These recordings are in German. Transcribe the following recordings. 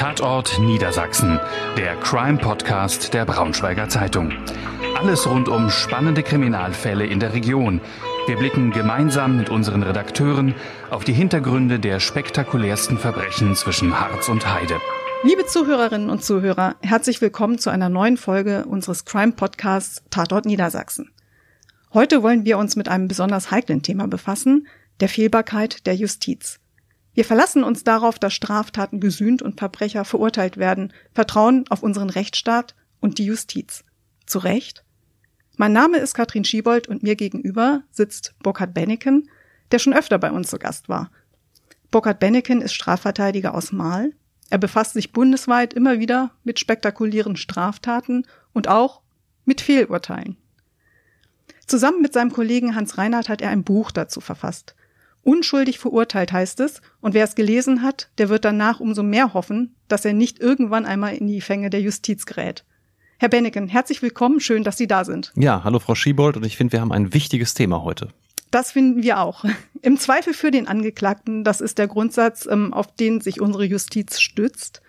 Tatort Niedersachsen, der Crime-Podcast der Braunschweiger Zeitung. Alles rund um spannende Kriminalfälle in der Region. Wir blicken gemeinsam mit unseren Redakteuren auf die Hintergründe der spektakulärsten Verbrechen zwischen Harz und Heide. Liebe Zuhörerinnen und Zuhörer, herzlich willkommen zu einer neuen Folge unseres Crime-Podcasts Tatort Niedersachsen. Heute wollen wir uns mit einem besonders heiklen Thema befassen, der Fehlbarkeit der Justiz. Wir verlassen uns darauf, dass Straftaten gesühnt und Verbrecher verurteilt werden, vertrauen auf unseren Rechtsstaat und die Justiz. Zu Recht? Mein Name ist Katrin Schiebold und mir gegenüber sitzt Burkhard Benneken, der schon öfter bei uns zu Gast war. Burkhard Benneken ist Strafverteidiger aus Mahl. Er befasst sich bundesweit immer wieder mit spektakulären Straftaten und auch mit Fehlurteilen. Zusammen mit seinem Kollegen Hans Reinhardt hat er ein Buch dazu verfasst. Unschuldig verurteilt heißt es, und wer es gelesen hat, der wird danach umso mehr hoffen, dass er nicht irgendwann einmal in die Fänge der Justiz gerät. Herr Benneken, herzlich willkommen, schön, dass Sie da sind. Ja, hallo Frau Schiebold und ich finde, wir haben ein wichtiges Thema heute. Das finden wir auch. Im Zweifel für den Angeklagten, das ist der Grundsatz, ähm, auf den sich unsere Justiz stützt.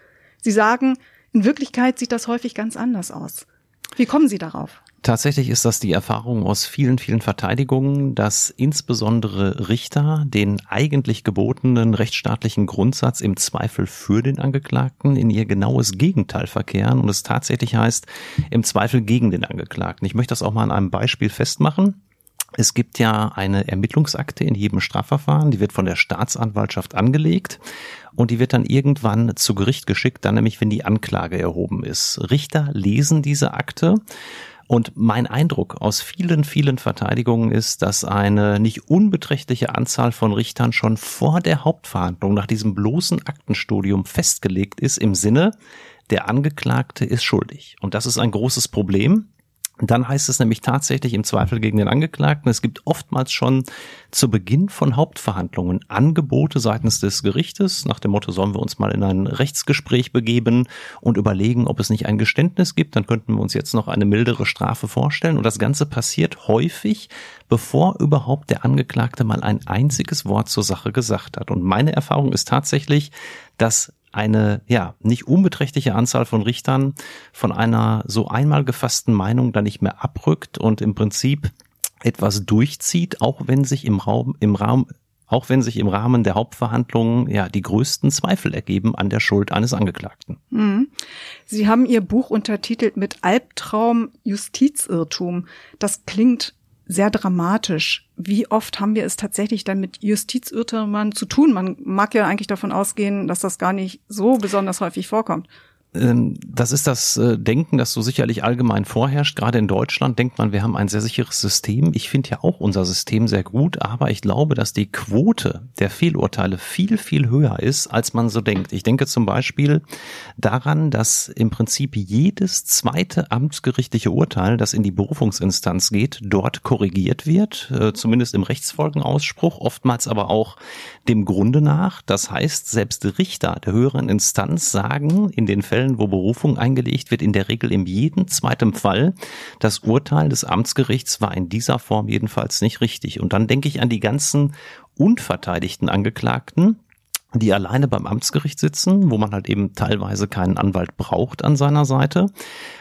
Sie sagen, in Wirklichkeit sieht das häufig ganz anders aus. Wie kommen Sie darauf? Tatsächlich ist das die Erfahrung aus vielen, vielen Verteidigungen, dass insbesondere Richter den eigentlich gebotenen rechtsstaatlichen Grundsatz im Zweifel für den Angeklagten in ihr genaues Gegenteil verkehren und es tatsächlich heißt, im Zweifel gegen den Angeklagten. Ich möchte das auch mal an einem Beispiel festmachen. Es gibt ja eine Ermittlungsakte in jedem Strafverfahren, die wird von der Staatsanwaltschaft angelegt und die wird dann irgendwann zu Gericht geschickt, dann nämlich, wenn die Anklage erhoben ist. Richter lesen diese Akte und mein Eindruck aus vielen, vielen Verteidigungen ist, dass eine nicht unbeträchtliche Anzahl von Richtern schon vor der Hauptverhandlung nach diesem bloßen Aktenstudium festgelegt ist im Sinne, der Angeklagte ist schuldig. Und das ist ein großes Problem, dann heißt es nämlich tatsächlich im Zweifel gegen den Angeklagten. Es gibt oftmals schon zu Beginn von Hauptverhandlungen Angebote seitens des Gerichtes nach dem Motto, sollen wir uns mal in ein Rechtsgespräch begeben und überlegen, ob es nicht ein Geständnis gibt. Dann könnten wir uns jetzt noch eine mildere Strafe vorstellen. Und das Ganze passiert häufig, bevor überhaupt der Angeklagte mal ein einziges Wort zur Sache gesagt hat. Und meine Erfahrung ist tatsächlich, dass eine ja nicht unbeträchtliche Anzahl von Richtern von einer so einmal gefassten Meinung dann nicht mehr abrückt und im Prinzip etwas durchzieht, auch wenn sich im Raum im Raum auch wenn sich im Rahmen der Hauptverhandlungen ja die größten Zweifel ergeben an der Schuld eines Angeklagten. Mhm. Sie haben Ihr Buch untertitelt mit Albtraum Justizirrtum. Das klingt sehr dramatisch. Wie oft haben wir es tatsächlich dann mit Justizirrtümern zu tun? Man mag ja eigentlich davon ausgehen, dass das gar nicht so besonders häufig vorkommt. Ähm, das ist das äh, Denken, das so sicherlich allgemein vorherrscht. Gerade in Deutschland denkt man, wir haben ein sehr sicheres System. Ich finde ja auch unser System sehr gut, aber ich glaube, dass die Quote der Fehlurteile viel, viel höher ist, als man so denkt. Ich denke zum Beispiel daran, dass im Prinzip jedes zweite amtsgerichtliche Urteil, das in die Berufungsinstanz geht, dort korrigiert wird, äh, zumindest im Rechtsfolgenausspruch, oftmals aber auch dem Grunde nach. Das heißt, selbst Richter der höheren Instanz sagen in den Fällen, wo Berufung eingelegt wird, in der Regel in jedem zweiten Fall, das Urteil des Amtsgerichts war in dieser Form jedenfalls nicht richtig. Und dann denke ich an die ganzen unverteidigten Angeklagten, die alleine beim Amtsgericht sitzen, wo man halt eben teilweise keinen Anwalt braucht an seiner Seite.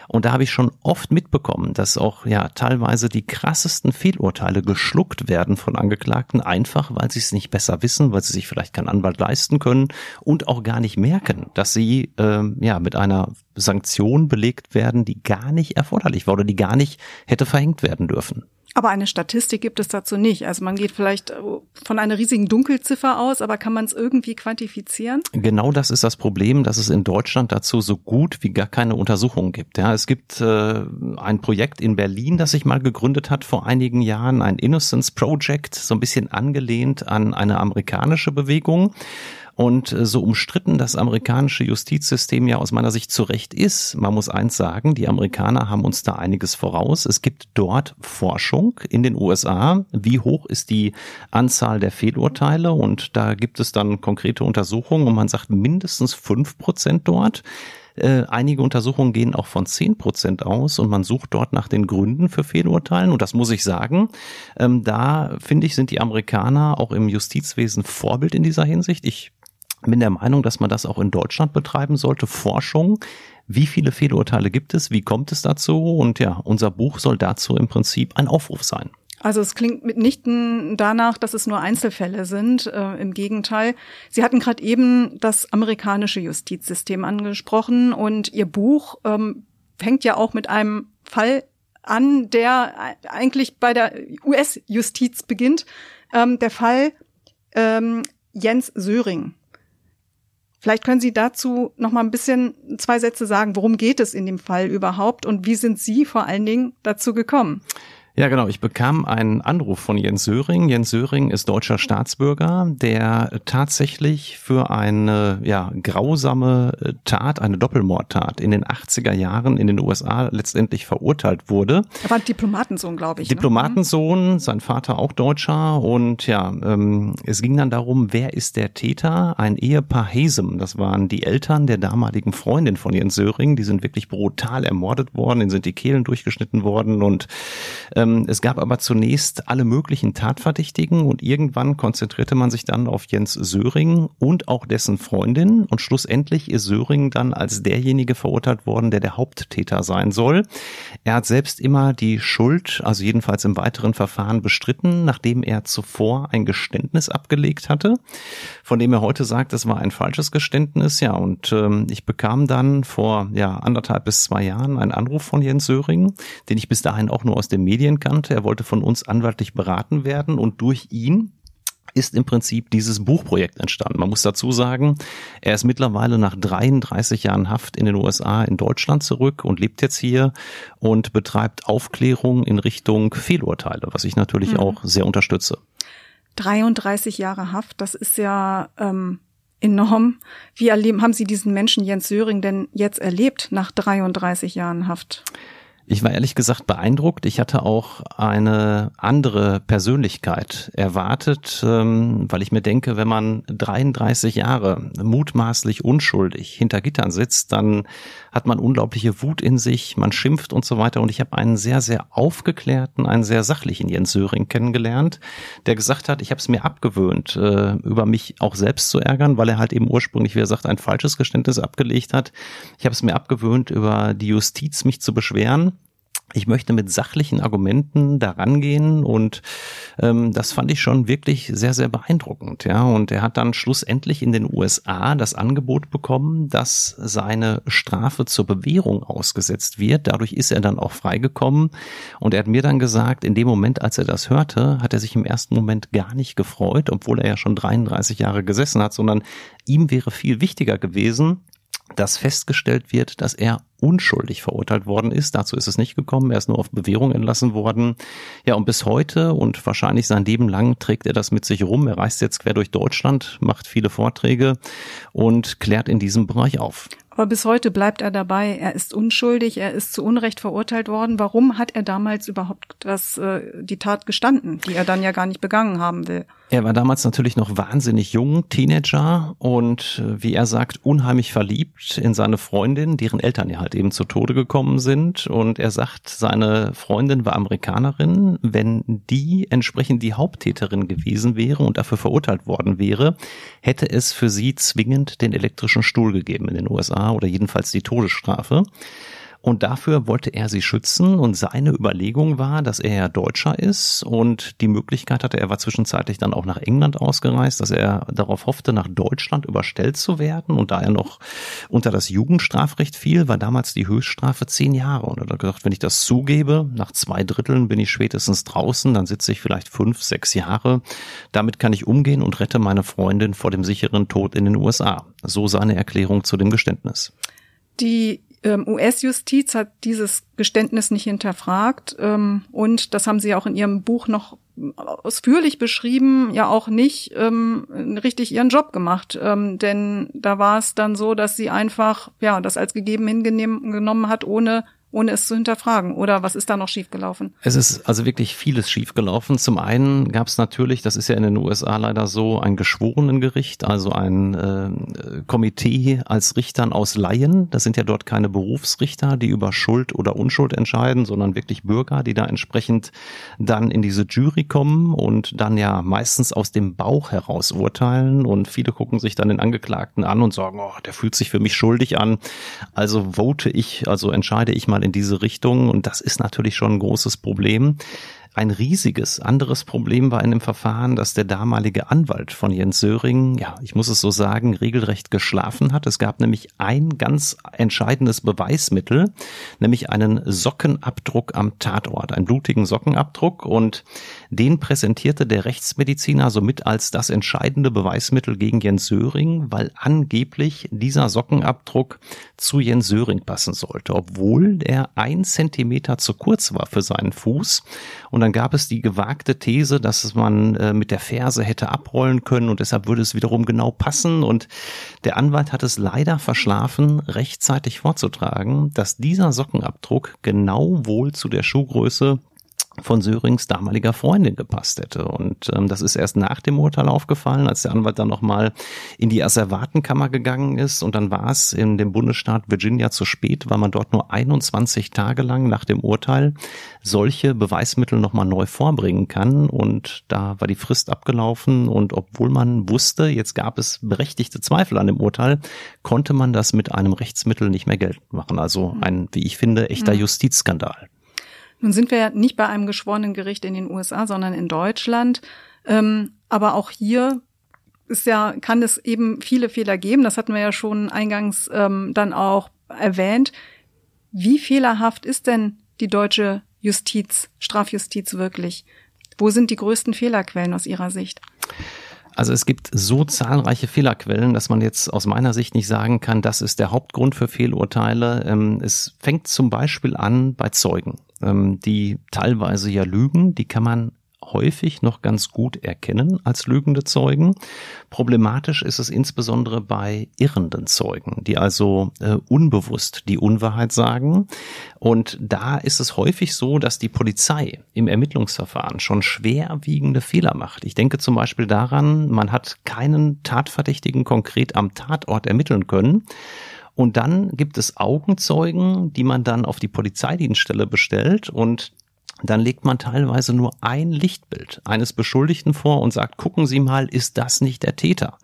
Und da habe ich schon oft mitbekommen, dass auch ja teilweise die krassesten Fehlurteile geschluckt werden von Angeklagten, einfach weil sie es nicht besser wissen, weil sie sich vielleicht keinen Anwalt leisten können und auch gar nicht merken, dass sie ähm, ja mit einer Sanktion belegt werden, die gar nicht erforderlich war oder die gar nicht hätte verhängt werden dürfen. Aber eine Statistik gibt es dazu nicht. Also man geht vielleicht äh, von einer riesigen Dunkelziffer aus, aber kann man es irgendwie quantifizieren? Genau das ist das Problem, dass es in Deutschland dazu so gut wie gar keine Untersuchungen gibt. Ja, es gibt äh, ein Projekt in Berlin, das sich mal gegründet hat vor einigen Jahren, ein Innocence Project, so ein bisschen angelehnt an eine amerikanische Bewegung. Und äh, so umstritten das amerikanische Justizsystem ja aus meiner Sicht zu Recht ist, man muss eins sagen, die Amerikaner haben uns da einiges voraus. Es gibt dort Forschung in den USA. Wie hoch ist die Anzahl der Fehlurteile? Und da gibt es dann konkrete Untersuchungen und man sagt mindestens fünf Prozent dort. Äh, einige Untersuchungen gehen auch von zehn Prozent aus und man sucht dort nach den Gründen für Fehlurteilen. Und das muss ich sagen, ähm, da finde ich, sind die Amerikaner auch im Justizwesen Vorbild in dieser Hinsicht. Ich bin der Meinung, dass man das auch in Deutschland betreiben sollte, Forschung. Wie viele Fehlurteile gibt es? Wie kommt es dazu? Und ja, unser Buch soll dazu im Prinzip ein Aufruf sein. Also es klingt mitnichten danach, dass es nur Einzelfälle sind. Äh, Im Gegenteil. Sie hatten gerade eben das amerikanische Justizsystem angesprochen und Ihr Buch ähm, fängt ja auch mit einem Fall an, der eigentlich bei der US-Justiz beginnt. Ähm, der Fall ähm, Jens Söring. Vielleicht können Sie dazu noch mal ein bisschen zwei Sätze sagen. Worum geht es in dem Fall überhaupt und wie sind Sie vor allen Dingen dazu gekommen? Ja, genau. Ich bekam einen Anruf von Jens Söring. Jens Söring ist deutscher Staatsbürger, der tatsächlich für eine ja, grausame Tat, eine Doppelmordtat in den 80er Jahren in den USA letztendlich verurteilt wurde. Er war Diplomatensohn, glaube ich. Ne? Diplomatensohn, ne? sein Vater auch Deutscher. Und ja, ähm, es ging dann darum, wer ist der Täter? Ein Ehepaar Hasem, das waren die Eltern der damaligen Freundin von Jens Söring. Die sind wirklich brutal ermordet worden, denen sind die Kehlen durchgeschnitten worden und es gab aber zunächst alle möglichen Tatverdächtigen und irgendwann konzentrierte man sich dann auf Jens Söring und auch dessen Freundin und schlussendlich ist Söring dann als derjenige verurteilt worden, der der Haupttäter sein soll. Er hat selbst immer die Schuld, also jedenfalls im weiteren Verfahren bestritten, nachdem er zuvor ein Geständnis abgelegt hatte, von dem er heute sagt, es war ein falsches Geständnis. Ja, und ähm, ich bekam dann vor ja anderthalb bis zwei Jahren einen Anruf von Jens Söring, den ich bis dahin auch nur aus den Medien kannte. Er wollte von uns anwaltlich beraten werden und durch ihn ist im Prinzip dieses Buchprojekt entstanden. Man muss dazu sagen, er ist mittlerweile nach 33 Jahren Haft in den USA in Deutschland zurück und lebt jetzt hier und betreibt Aufklärung in Richtung Fehlurteile, was ich natürlich mhm. auch sehr unterstütze. 33 Jahre Haft, das ist ja ähm, enorm. Wie erleben, haben Sie diesen Menschen Jens Söring denn jetzt erlebt nach 33 Jahren Haft? Ich war ehrlich gesagt beeindruckt. Ich hatte auch eine andere Persönlichkeit erwartet, ähm, weil ich mir denke, wenn man 33 Jahre mutmaßlich unschuldig hinter Gittern sitzt, dann hat man unglaubliche Wut in sich, man schimpft und so weiter. Und ich habe einen sehr, sehr aufgeklärten, einen sehr sachlichen Jens Söring kennengelernt, der gesagt hat, ich habe es mir abgewöhnt, äh, über mich auch selbst zu ärgern, weil er halt eben ursprünglich, wie er sagt, ein falsches Geständnis abgelegt hat. Ich habe es mir abgewöhnt, über die Justiz mich zu beschweren ich möchte mit sachlichen Argumenten daran gehen und ähm, das fand ich schon wirklich sehr, sehr beeindruckend. Ja, und er hat dann schlussendlich in den USA das Angebot bekommen, dass seine Strafe zur Bewährung ausgesetzt wird. Dadurch ist er dann auch freigekommen und er hat mir dann gesagt, in dem Moment, als er das hörte, hat er sich im ersten Moment gar nicht gefreut, obwohl er ja schon 33 Jahre gesessen hat, sondern ihm wäre viel wichtiger gewesen, dass festgestellt wird, dass er unschuldig verurteilt worden ist. Dazu ist es nicht gekommen. Er ist nur auf Bewährung entlassen worden. Ja, und bis heute und wahrscheinlich sein Leben lang trägt er das mit sich rum. Er reist jetzt quer durch Deutschland, macht viele Vorträge und klärt in diesem Bereich auf. Aber bis heute bleibt er dabei. Er ist unschuldig. Er ist zu Unrecht verurteilt worden. Warum hat er damals überhaupt das, äh, die Tat gestanden, die er dann ja gar nicht begangen haben will? Er war damals natürlich noch wahnsinnig jung, Teenager und äh, wie er sagt, unheimlich verliebt in seine Freundin, deren Eltern ja halt eben zu Tode gekommen sind. Und er sagt, seine Freundin war Amerikanerin. Wenn die entsprechend die Haupttäterin gewesen wäre und dafür verurteilt worden wäre, hätte es für sie zwingend den elektrischen Stuhl gegeben in den USA oder jedenfalls die Todesstrafe. Und dafür wollte er sie schützen und seine Überlegung war, dass er ja Deutscher ist und die Möglichkeit hatte, er war zwischenzeitlich dann auch nach England ausgereist, dass er darauf hoffte, nach Deutschland überstellt zu werden und da er noch unter das Jugendstrafrecht fiel, war damals die Höchststrafe zehn Jahre und er hat gesagt, wenn ich das zugebe, nach zwei Dritteln bin ich spätestens draußen, dann sitze ich vielleicht fünf, sechs Jahre. Damit kann ich umgehen und rette meine Freundin vor dem sicheren Tod in den USA. So seine Erklärung zu dem Geständnis. Die US-Justiz hat dieses Geständnis nicht hinterfragt ähm, und das haben sie auch in ihrem Buch noch ausführlich beschrieben, ja auch nicht ähm, richtig ihren Job gemacht. Ähm, denn da war es dann so, dass sie einfach ja das als gegeben hingenommen hat, ohne ohne es zu hinterfragen? Oder was ist da noch schiefgelaufen? Es ist also wirklich vieles schiefgelaufen. Zum einen gab es natürlich, das ist ja in den USA leider so, ein Geschworenengericht, also ein äh, Komitee als Richtern aus Laien. Das sind ja dort keine Berufsrichter, die über Schuld oder Unschuld entscheiden, sondern wirklich Bürger, die da entsprechend dann in diese Jury kommen und dann ja meistens aus dem Bauch heraus urteilen. Und viele gucken sich dann den Angeklagten an und sagen, oh, der fühlt sich für mich schuldig an. Also vote ich, also entscheide ich mal mal in diese Richtung und das ist natürlich schon ein großes Problem. Ein riesiges anderes Problem war in dem Verfahren, dass der damalige Anwalt von Jens Söring, ja, ich muss es so sagen, regelrecht geschlafen hat. Es gab nämlich ein ganz entscheidendes Beweismittel, nämlich einen Sockenabdruck am Tatort, einen blutigen Sockenabdruck und den präsentierte der Rechtsmediziner somit als das entscheidende Beweismittel gegen Jens Söring, weil angeblich dieser Sockenabdruck zu Jens Söring passen sollte, obwohl er ein Zentimeter zu kurz war für seinen Fuß und dann gab es die gewagte These, dass man äh, mit der Ferse hätte abrollen können und deshalb würde es wiederum genau passen. Und der Anwalt hat es leider verschlafen, rechtzeitig vorzutragen, dass dieser Sockenabdruck genau wohl zu der Schuhgröße von Sörings damaliger Freundin gepasst hätte. Und ähm, das ist erst nach dem Urteil aufgefallen, als der Anwalt dann nochmal in die Asservatenkammer gegangen ist. Und dann war es in dem Bundesstaat Virginia zu spät, weil man dort nur 21 Tage lang nach dem Urteil solche Beweismittel nochmal neu vorbringen kann. Und da war die Frist abgelaufen. Und obwohl man wusste, jetzt gab es berechtigte Zweifel an dem Urteil, konnte man das mit einem Rechtsmittel nicht mehr geltend machen. Also ein, wie ich finde, echter mhm. Justizskandal. Nun sind wir ja nicht bei einem geschworenen Gericht in den USA, sondern in Deutschland. Ähm, aber auch hier ist ja, kann es eben viele Fehler geben. Das hatten wir ja schon eingangs ähm, dann auch erwähnt. Wie fehlerhaft ist denn die deutsche Justiz, Strafjustiz wirklich? Wo sind die größten Fehlerquellen aus Ihrer Sicht? Also es gibt so zahlreiche Fehlerquellen, dass man jetzt aus meiner Sicht nicht sagen kann, das ist der Hauptgrund für Fehlurteile. Ähm, es fängt zum Beispiel an bei Zeugen, ähm, die teilweise ja lügen, die kann man häufig noch ganz gut erkennen als lügende Zeugen. Problematisch ist es insbesondere bei irrenden Zeugen, die also äh, unbewusst die Unwahrheit sagen. Und da ist es häufig so, dass die Polizei im Ermittlungsverfahren schon schwerwiegende Fehler macht. Ich denke zum Beispiel daran, man hat keinen Tatverdächtigen konkret am Tatort ermitteln können. Und dann gibt es Augenzeugen, die man dann auf die Polizeidienststelle bestellt und dann legt man teilweise nur ein Lichtbild eines Beschuldigten vor und sagt, gucken Sie mal, ist das nicht der Täter?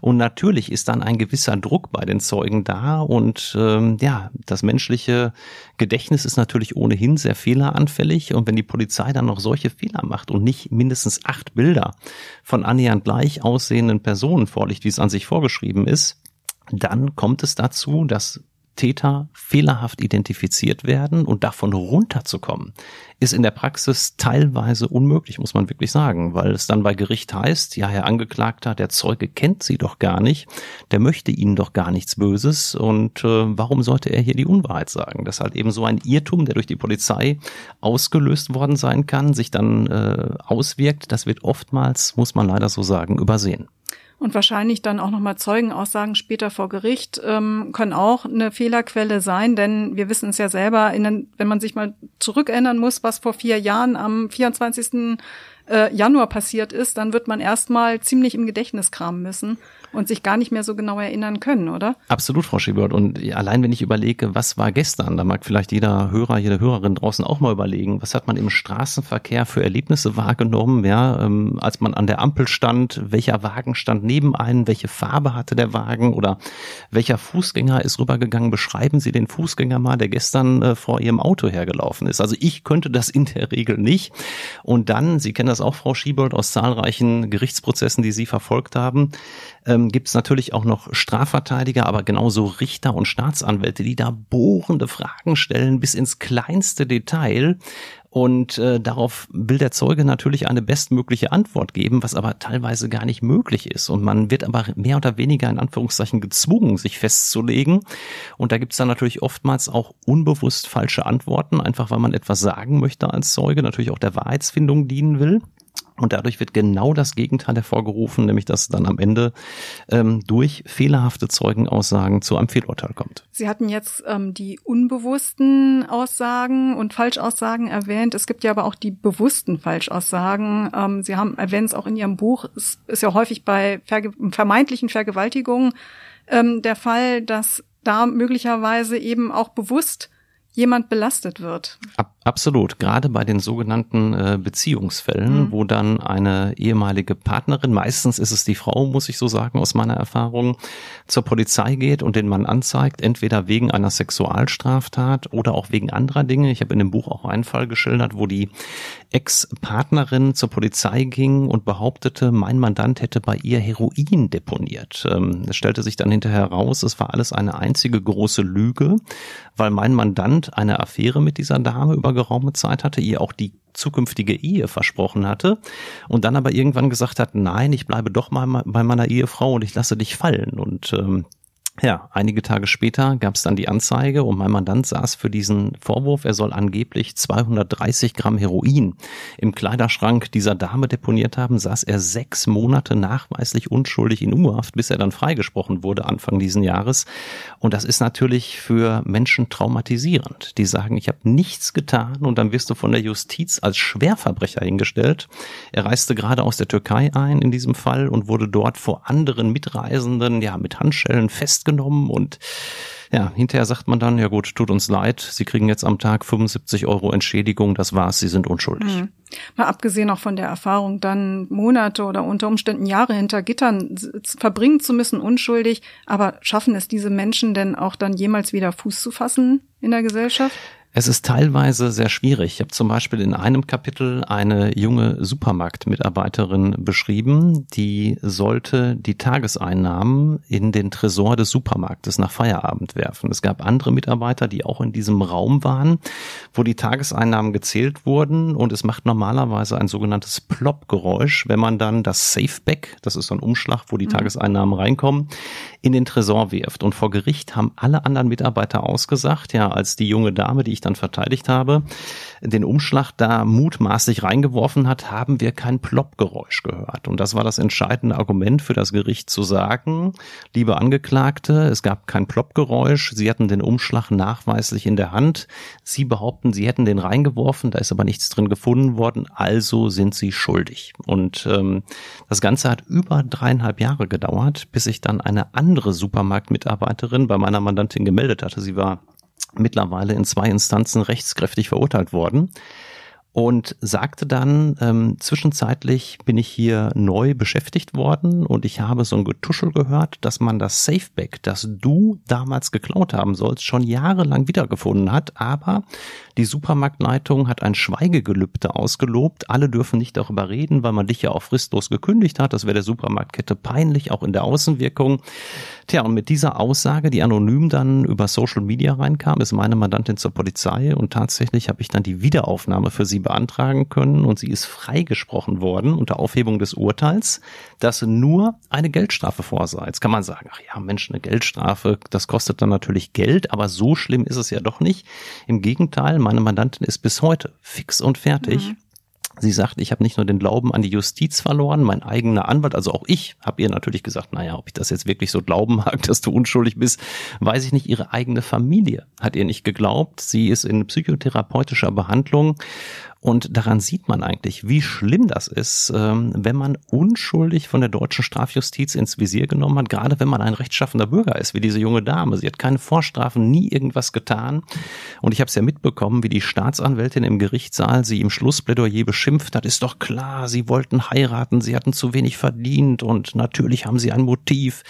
Und natürlich ist dann ein gewisser Druck bei den Zeugen da und ähm, ja, das menschliche Gedächtnis ist natürlich ohnehin sehr fehleranfällig und wenn die Polizei dann noch solche Fehler macht und nicht mindestens acht Bilder von annähernd gleich aussehenden Personen vorliegt, wie es an sich vorgeschrieben ist, dann kommt es dazu, dass Täter fehlerhaft identifiziert werden und davon runterzukommen, ist in der Praxis teilweise unmöglich, muss man wirklich sagen, weil es dann bei Gericht heißt, ja, Herr Angeklagter, der Zeuge kennt Sie doch gar nicht, der möchte Ihnen doch gar nichts Böses und äh, warum sollte er hier die Unwahrheit sagen? Das ist halt eben so ein Irrtum, der durch die Polizei ausgelöst worden sein kann, sich dann äh, auswirkt, das wird oftmals, muss man leider so sagen, übersehen und wahrscheinlich dann auch nochmal Zeugenaussagen später vor Gericht ähm, können auch eine Fehlerquelle sein, denn wir wissen es ja selber, in, wenn man sich mal zurückerinnern muss, was vor vier Jahren am 24. Äh, Januar passiert ist, dann wird man erstmal ziemlich im Gedächtnis kramen müssen und sich gar nicht mehr so genau erinnern können, oder? Absolut, Frau Schiebert. Und allein wenn ich überlege, was war gestern, da mag vielleicht jeder Hörer, jede Hörerin draußen auch mal überlegen, was hat man im Straßenverkehr für Erlebnisse wahrgenommen, ja, ähm, als man an der Ampel stand, welcher Wagen stand neben einem, welche Farbe hatte der Wagen oder welcher Fußgänger ist rübergegangen. Beschreiben Sie den Fußgänger mal, der gestern äh, vor Ihrem Auto hergelaufen ist. Also ich könnte das in der Regel nicht. Und dann, Sie kennen das auch, Frau Schiebold, aus zahlreichen Gerichtsprozessen, die Sie verfolgt haben, ähm, gibt es natürlich auch noch Strafverteidiger, aber genauso Richter und Staatsanwälte, die da bohrende Fragen stellen bis ins kleinste Detail. Und äh, darauf will der Zeuge natürlich eine bestmögliche Antwort geben, was aber teilweise gar nicht möglich ist. Und man wird aber mehr oder weniger in Anführungszeichen gezwungen, sich festzulegen. Und da gibt es dann natürlich oftmals auch unbewusst falsche Antworten, einfach weil man etwas sagen möchte als Zeuge, natürlich auch der Wahrheitsfindung dienen will. Und dadurch wird genau das Gegenteil hervorgerufen, nämlich dass dann am Ende ähm, durch fehlerhafte Zeugenaussagen zu einem Fehlurteil kommt. Sie hatten jetzt ähm, die unbewussten Aussagen und Falschaussagen erwähnt. Es gibt ja aber auch die bewussten Falschaussagen. Ähm, Sie haben erwähnt es auch in Ihrem Buch. Es ist ja häufig bei verge vermeintlichen Vergewaltigungen ähm, der Fall, dass da möglicherweise eben auch bewusst jemand belastet wird. Ab, absolut, gerade bei den sogenannten äh, Beziehungsfällen, mhm. wo dann eine ehemalige Partnerin, meistens ist es die Frau, muss ich so sagen, aus meiner Erfahrung, zur Polizei geht und den Mann anzeigt, entweder wegen einer Sexualstraftat oder auch wegen anderer Dinge. Ich habe in dem Buch auch einen Fall geschildert, wo die Ex-Partnerin zur Polizei ging und behauptete, mein Mandant hätte bei ihr Heroin deponiert. Ähm, es stellte sich dann hinterher heraus, es war alles eine einzige große Lüge, weil mein Mandant eine Affäre mit dieser Dame über geraume Zeit hatte, ihr auch die zukünftige Ehe versprochen hatte und dann aber irgendwann gesagt hat, nein, ich bleibe doch mal bei meiner Ehefrau und ich lasse dich fallen. Und ähm, ja, einige Tage später gab es dann die Anzeige und mein Mandant saß für diesen Vorwurf, er soll angeblich 230 Gramm Heroin im Kleiderschrank dieser Dame deponiert haben, saß er sechs Monate nachweislich unschuldig in U-Haft, bis er dann freigesprochen wurde Anfang diesen Jahres. Und das ist natürlich für Menschen traumatisierend. Die sagen, ich habe nichts getan und dann wirst du von der Justiz als Schwerverbrecher hingestellt. Er reiste gerade aus der Türkei ein in diesem Fall und wurde dort vor anderen Mitreisenden ja mit Handschellen fest festgenommen und ja, hinterher sagt man dann, ja gut, tut uns leid, Sie kriegen jetzt am Tag 75 Euro Entschädigung, das war's, Sie sind unschuldig. Mhm. Mal abgesehen auch von der Erfahrung, dann Monate oder unter Umständen Jahre hinter Gittern verbringen zu müssen, unschuldig, aber schaffen es diese Menschen denn auch dann jemals wieder Fuß zu fassen in der Gesellschaft? Es ist teilweise sehr schwierig. Ich habe zum Beispiel in einem Kapitel eine junge Supermarktmitarbeiterin beschrieben, die sollte die Tageseinnahmen in den Tresor des Supermarktes nach Feierabend werfen. Es gab andere Mitarbeiter, die auch in diesem Raum waren, wo die Tageseinnahmen gezählt wurden und es macht normalerweise ein sogenanntes Plop-Geräusch, wenn man dann das Safeback, das ist so ein Umschlag, wo die mhm. Tageseinnahmen reinkommen, in den Tresor wirft. Und vor Gericht haben alle anderen Mitarbeiter ausgesagt, ja, als die junge Dame, die ich dann verteidigt habe, den Umschlag da mutmaßlich reingeworfen hat, haben wir kein Ploppgeräusch gehört. Und das war das entscheidende Argument für das Gericht zu sagen, liebe Angeklagte, es gab kein Ploppgeräusch, Sie hatten den Umschlag nachweislich in der Hand, Sie behaupten, Sie hätten den reingeworfen, da ist aber nichts drin gefunden worden, also sind Sie schuldig. Und ähm, das Ganze hat über dreieinhalb Jahre gedauert, bis sich dann eine andere Supermarktmitarbeiterin bei meiner Mandantin gemeldet hatte. Sie war mittlerweile in zwei Instanzen rechtskräftig verurteilt worden und sagte dann, ähm, zwischenzeitlich bin ich hier neu beschäftigt worden und ich habe so ein Getuschel gehört, dass man das Safeback, das du damals geklaut haben sollst, schon jahrelang wiedergefunden hat, aber die Supermarktleitung hat ein Schweigegelübde ausgelobt, alle dürfen nicht darüber reden, weil man dich ja auch fristlos gekündigt hat, das wäre der Supermarktkette peinlich, auch in der Außenwirkung. Tja, und mit dieser Aussage, die anonym dann über Social Media reinkam, ist meine Mandantin zur Polizei und tatsächlich habe ich dann die Wiederaufnahme für sie beantragen können und sie ist freigesprochen worden unter Aufhebung des Urteils, dass nur eine Geldstrafe vorsah. Jetzt kann man sagen, ach ja, Mensch, eine Geldstrafe, das kostet dann natürlich Geld, aber so schlimm ist es ja doch nicht. Im Gegenteil, meine Mandantin ist bis heute fix und fertig. Mhm. Sie sagt, ich habe nicht nur den Glauben an die Justiz verloren, mein eigener Anwalt, also auch ich habe ihr natürlich gesagt, naja, ob ich das jetzt wirklich so glauben mag, dass du unschuldig bist, weiß ich nicht. Ihre eigene Familie hat ihr nicht geglaubt. Sie ist in psychotherapeutischer Behandlung und daran sieht man eigentlich, wie schlimm das ist, ähm, wenn man unschuldig von der deutschen Strafjustiz ins Visier genommen hat, gerade wenn man ein rechtschaffender Bürger ist, wie diese junge Dame. Sie hat keine Vorstrafen, nie irgendwas getan. Und ich habe es ja mitbekommen, wie die Staatsanwältin im Gerichtssaal sie im Schlussplädoyer beschimpft hat. Ist doch klar, sie wollten heiraten, sie hatten zu wenig verdient und natürlich haben sie ein Motiv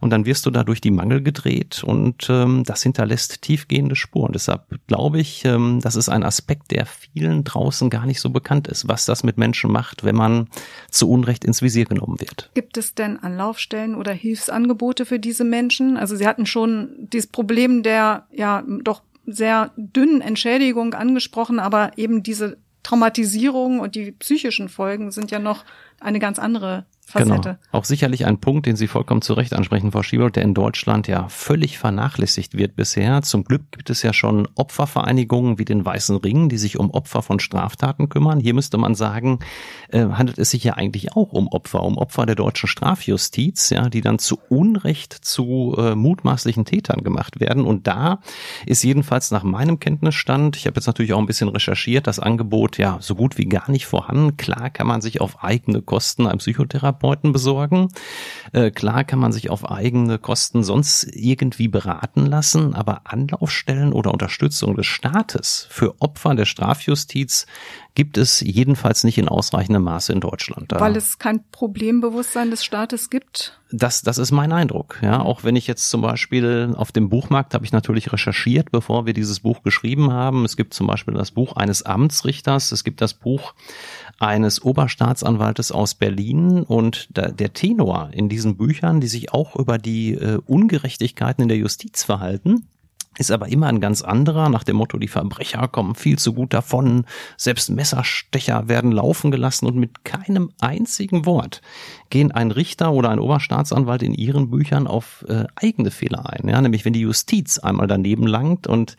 und dann wirst du da durch die Mangel gedreht und ähm, das hinterlässt tiefgehende Spuren. Deshalb glaube ich, ähm, das ist ein Aspekt, der vielen draußen gar nicht so bekannt ist, was das mit Menschen macht, wenn man zu Unrecht ins Visier genommen wird. Gibt es denn Anlaufstellen oder Hilfsangebote für diese Menschen? Also Sie hatten schon dieses Problem der ja doch sehr dünnen Entschädigung angesprochen, aber eben diese Traumatisierung und die psychischen Folgen sind ja noch eine ganz andere Facette. Genau. Auch sicherlich ein Punkt, den Sie vollkommen zu Recht ansprechen, Frau Schiebold, der in Deutschland ja völlig vernachlässigt wird bisher. Zum Glück gibt es ja schon Opfervereinigungen wie den Weißen Ring, die sich um Opfer von Straftaten kümmern. Hier müsste man sagen, äh, handelt es sich ja eigentlich auch um Opfer, um Opfer der deutschen Strafjustiz, ja, die dann zu Unrecht zu äh, mutmaßlichen Tätern gemacht werden. Und da ist jedenfalls nach meinem Kenntnisstand, ich habe jetzt natürlich auch ein bisschen recherchiert, das Angebot ja so gut wie gar nicht vorhanden. Klar kann man sich auf eigene Kosten ein Psychotherapeut Therapeuten besorgen. Äh, klar kann man sich auf eigene Kosten sonst irgendwie beraten lassen, aber Anlaufstellen oder Unterstützung des Staates für Opfer der Strafjustiz gibt es jedenfalls nicht in ausreichendem Maße in Deutschland. Weil es kein Problembewusstsein des Staates gibt? Das, das ist mein Eindruck. Ja, auch wenn ich jetzt zum Beispiel auf dem Buchmarkt habe ich natürlich recherchiert, bevor wir dieses Buch geschrieben haben. Es gibt zum Beispiel das Buch eines Amtsrichters, es gibt das Buch eines Oberstaatsanwaltes aus Berlin. Und der Tenor in diesen Büchern, die sich auch über die äh, Ungerechtigkeiten in der Justiz verhalten, ist aber immer ein ganz anderer, nach dem Motto, die Verbrecher kommen viel zu gut davon, selbst Messerstecher werden laufen gelassen und mit keinem einzigen Wort gehen ein Richter oder ein Oberstaatsanwalt in ihren Büchern auf äh, eigene Fehler ein, ja, nämlich wenn die Justiz einmal daneben langt und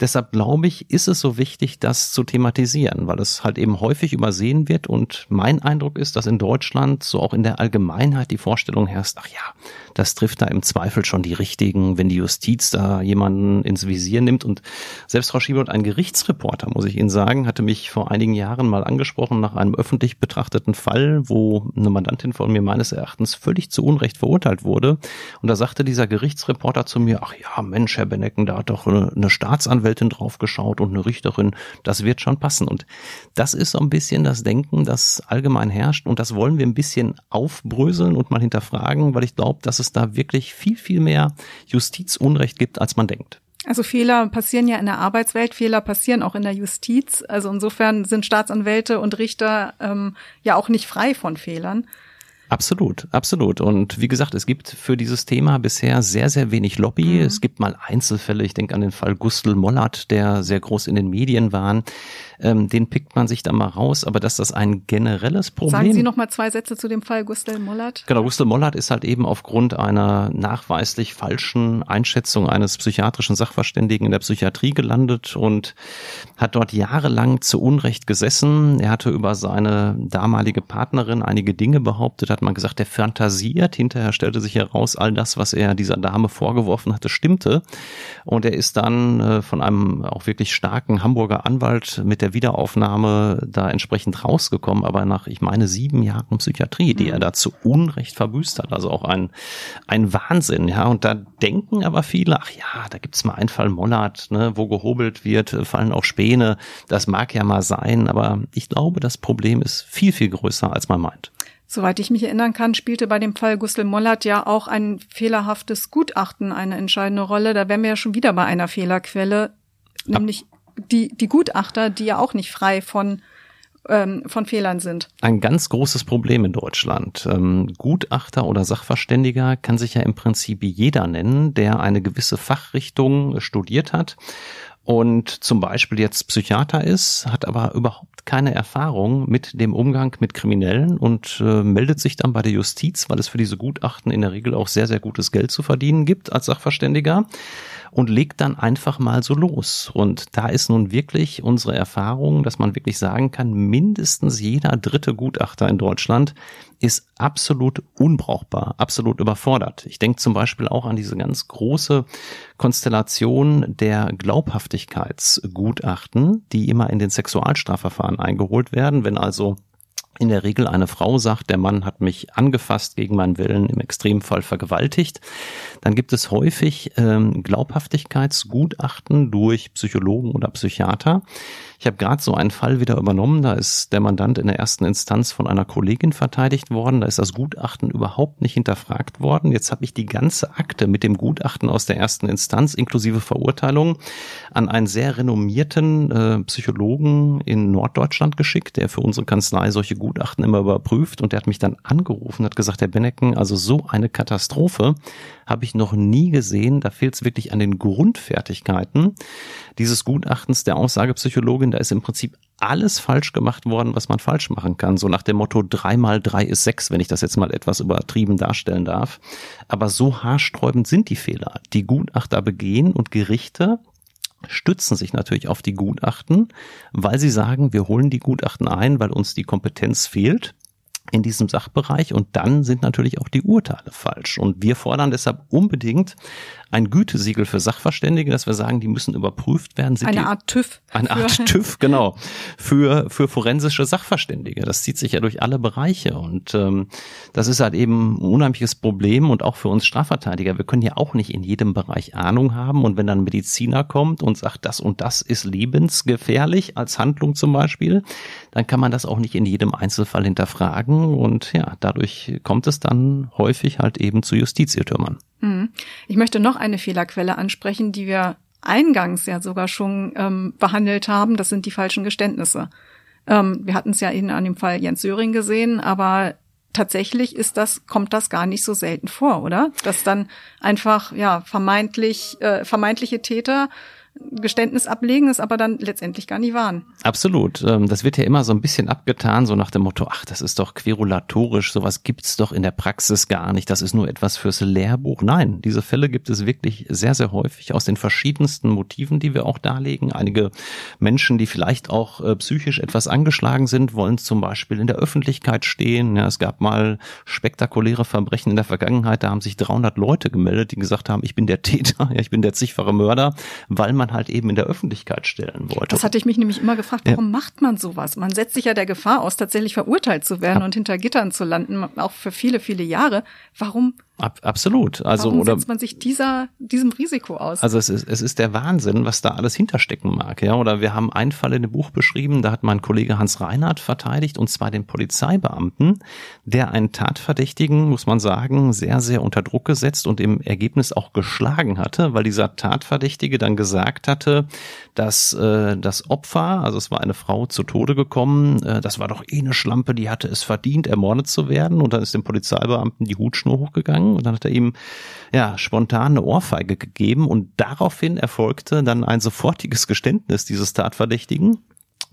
deshalb glaube ich, ist es so wichtig, das zu thematisieren, weil es halt eben häufig übersehen wird. Und mein Eindruck ist, dass in Deutschland so auch in der Allgemeinheit die Vorstellung herrscht, ach ja, das trifft da im Zweifel schon die richtigen, wenn die Justiz da jemanden ins Visier nimmt und selbst Frau Schiebold, ein Gerichtsreporter, muss ich Ihnen sagen, hatte mich vor einigen Jahren mal angesprochen nach einem öffentlich betrachteten Fall, wo eine Mandantin von mir meines Erachtens völlig zu Unrecht verurteilt wurde. Und da sagte dieser Gerichtsreporter zu mir, ach ja, Mensch, Herr Benecken, da hat doch eine Staatsanwältin draufgeschaut und eine Richterin, das wird schon passen. Und das ist so ein bisschen das Denken, das allgemein herrscht. Und das wollen wir ein bisschen aufbröseln und mal hinterfragen, weil ich glaube, dass es da wirklich viel, viel mehr Justizunrecht gibt, als man denkt. Also Fehler passieren ja in der Arbeitswelt, Fehler passieren auch in der Justiz. Also insofern sind Staatsanwälte und Richter ähm, ja auch nicht frei von Fehlern. Absolut, absolut. Und wie gesagt, es gibt für dieses Thema bisher sehr, sehr wenig Lobby. Mhm. Es gibt mal Einzelfälle. Ich denke an den Fall Gustl Mollert, der sehr groß in den Medien war. Ähm, den pickt man sich da mal raus. Aber dass das ein generelles Problem... Sagen Sie noch mal zwei Sätze zu dem Fall Gustl Mollert. Genau, Gustl Mollert ist halt eben aufgrund einer nachweislich falschen Einschätzung eines psychiatrischen Sachverständigen in der Psychiatrie gelandet und hat dort jahrelang zu Unrecht gesessen. Er hatte über seine damalige Partnerin einige Dinge behauptet, hat man gesagt, der fantasiert. Hinterher stellte sich heraus, all das, was er dieser Dame vorgeworfen hatte, stimmte. Und er ist dann äh, von einem auch wirklich starken Hamburger Anwalt mit der Wiederaufnahme da entsprechend rausgekommen, aber nach, ich meine, sieben Jahren Psychiatrie, die mhm. er da zu Unrecht verbüßt hat. Also auch ein, ein Wahnsinn, ja. Und da denken aber viele, ach ja, da gibt's mal einen Fall Mollert, ne, wo gehobelt wird, fallen auch Späne. Das mag ja mal sein, aber ich glaube, das Problem ist viel, viel größer, als man meint. Soweit ich mich erinnern kann, spielte bei dem Fall Gustl Mollert ja auch ein fehlerhaftes Gutachten eine entscheidende Rolle. Da wären wir ja schon wieder bei einer Fehlerquelle, nämlich die, die Gutachter, die ja auch nicht frei von ähm, von Fehlern sind. Ein ganz großes Problem in Deutschland. Ähm, Gutachter oder Sachverständiger kann sich ja im Prinzip jeder nennen, der eine gewisse Fachrichtung studiert hat und zum Beispiel jetzt Psychiater ist, hat aber überhaupt keine Erfahrung mit dem Umgang mit Kriminellen und äh, meldet sich dann bei der Justiz, weil es für diese Gutachten in der Regel auch sehr, sehr gutes Geld zu verdienen gibt als Sachverständiger und legt dann einfach mal so los. Und da ist nun wirklich unsere Erfahrung, dass man wirklich sagen kann, mindestens jeder dritte Gutachter in Deutschland ist absolut unbrauchbar, absolut überfordert. Ich denke zum Beispiel auch an diese ganz große Konstellation der Glaubhaftigkeitsgutachten, die immer in den Sexualstrafverfahren eingeholt werden, wenn also in der Regel eine Frau sagt, der Mann hat mich angefasst gegen meinen Willen, im Extremfall vergewaltigt, dann gibt es häufig ähm, Glaubhaftigkeitsgutachten durch Psychologen oder Psychiater. Ich habe gerade so einen Fall wieder übernommen, da ist der Mandant in der ersten Instanz von einer Kollegin verteidigt worden, da ist das Gutachten überhaupt nicht hinterfragt worden. Jetzt habe ich die ganze Akte mit dem Gutachten aus der ersten Instanz inklusive Verurteilung an einen sehr renommierten äh, Psychologen in Norddeutschland geschickt, der für unsere Kanzlei solche Gutachten immer überprüft. Und der hat mich dann angerufen hat gesagt, Herr Bennecken, also so eine Katastrophe habe ich noch nie gesehen. Da fehlt es wirklich an den Grundfertigkeiten dieses Gutachtens der Aussagepsychologin. Da ist im Prinzip alles falsch gemacht worden, was man falsch machen kann. So nach dem Motto, drei mal drei ist sechs, wenn ich das jetzt mal etwas übertrieben darstellen darf. Aber so haarsträubend sind die Fehler, die Gutachter begehen und Gerichte stützen sich natürlich auf die Gutachten, weil sie sagen, wir holen die Gutachten ein, weil uns die Kompetenz fehlt in diesem Sachbereich und dann sind natürlich auch die Urteile falsch. Und wir fordern deshalb unbedingt ein Gütesiegel für Sachverständige, dass wir sagen, die müssen überprüft werden. Sind eine Art TÜV. Eine Art TÜV, genau. Für, für forensische Sachverständige. Das zieht sich ja durch alle Bereiche. Und ähm, das ist halt eben ein unheimliches Problem und auch für uns Strafverteidiger. Wir können ja auch nicht in jedem Bereich Ahnung haben. Und wenn dann ein Mediziner kommt und sagt, das und das ist lebensgefährlich als Handlung zum Beispiel, dann kann man das auch nicht in jedem Einzelfall hinterfragen. Und ja, dadurch kommt es dann häufig halt eben zu Justizirrtümern. Hm. Ich möchte noch eine Fehlerquelle ansprechen, die wir eingangs ja sogar schon ähm, behandelt haben. Das sind die falschen Geständnisse. Ähm, wir hatten es ja eben an dem Fall Jens Söring gesehen, aber tatsächlich ist das, kommt das gar nicht so selten vor, oder? Dass dann einfach, ja, vermeintlich, äh, vermeintliche Täter Geständnis ablegen, es aber dann letztendlich gar nicht waren. Absolut. Ähm, das wird ja immer so ein bisschen abgetan, so nach dem Motto, ach, das ist doch querulatorisch, sowas gibt's doch in der Praxis gar nicht, das ist nur etwas fürs Lehrbuch. Nein, diese Fälle gibt es wirklich sehr, sehr häufig aus den verschiedensten Motiven, die wir auch darlegen. Einige Menschen, die vielleicht auch äh, psychisch etwas angeschlagen sind, wollen zum Beispiel in der Öffentlichkeit stehen. Ja, es gab mal spektakuläre Verbrechen in der Vergangenheit, da haben sich 300 Leute gemeldet, die gesagt haben, ich bin der Täter, ja, ich bin der zigfache Mörder, weil man man halt eben in der Öffentlichkeit stellen wollte. Das hatte ich mich nämlich immer gefragt, warum ja. macht man sowas? Man setzt sich ja der Gefahr aus, tatsächlich verurteilt zu werden ja. und hinter Gittern zu landen, auch für viele, viele Jahre. Warum Ab, absolut. Also Warum oder setzt man sich dieser diesem Risiko aus? Also es ist es ist der Wahnsinn, was da alles hinterstecken mag, ja. Oder wir haben einen Fall in dem Buch beschrieben, da hat mein Kollege Hans Reinhardt verteidigt und zwar den Polizeibeamten, der einen Tatverdächtigen, muss man sagen, sehr sehr unter Druck gesetzt und im Ergebnis auch geschlagen hatte, weil dieser Tatverdächtige dann gesagt hatte, dass äh, das Opfer, also es war eine Frau zu Tode gekommen, äh, das war doch eh eine Schlampe, die hatte es verdient, ermordet zu werden und dann ist dem Polizeibeamten die Hutschnur hochgegangen und dann hat er ihm ja spontan eine Ohrfeige gegeben und daraufhin erfolgte dann ein sofortiges Geständnis dieses Tatverdächtigen.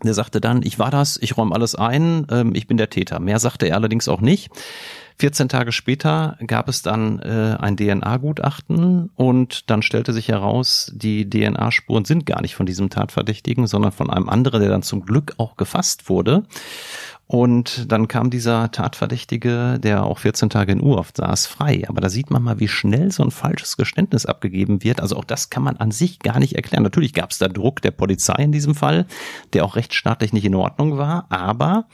Der sagte dann, ich war das, ich räume alles ein, ähm, ich bin der Täter. Mehr sagte er allerdings auch nicht. 14 Tage später gab es dann äh, ein DNA-Gutachten und dann stellte sich heraus, die DNA-Spuren sind gar nicht von diesem Tatverdächtigen, sondern von einem anderen, der dann zum Glück auch gefasst wurde. Und dann kam dieser Tatverdächtige, der auch 14 Tage in Urhaft saß, frei. Aber da sieht man mal, wie schnell so ein falsches Geständnis abgegeben wird. Also auch das kann man an sich gar nicht erklären. Natürlich gab es da Druck der Polizei in diesem Fall, der auch rechtsstaatlich nicht in Ordnung war. Aber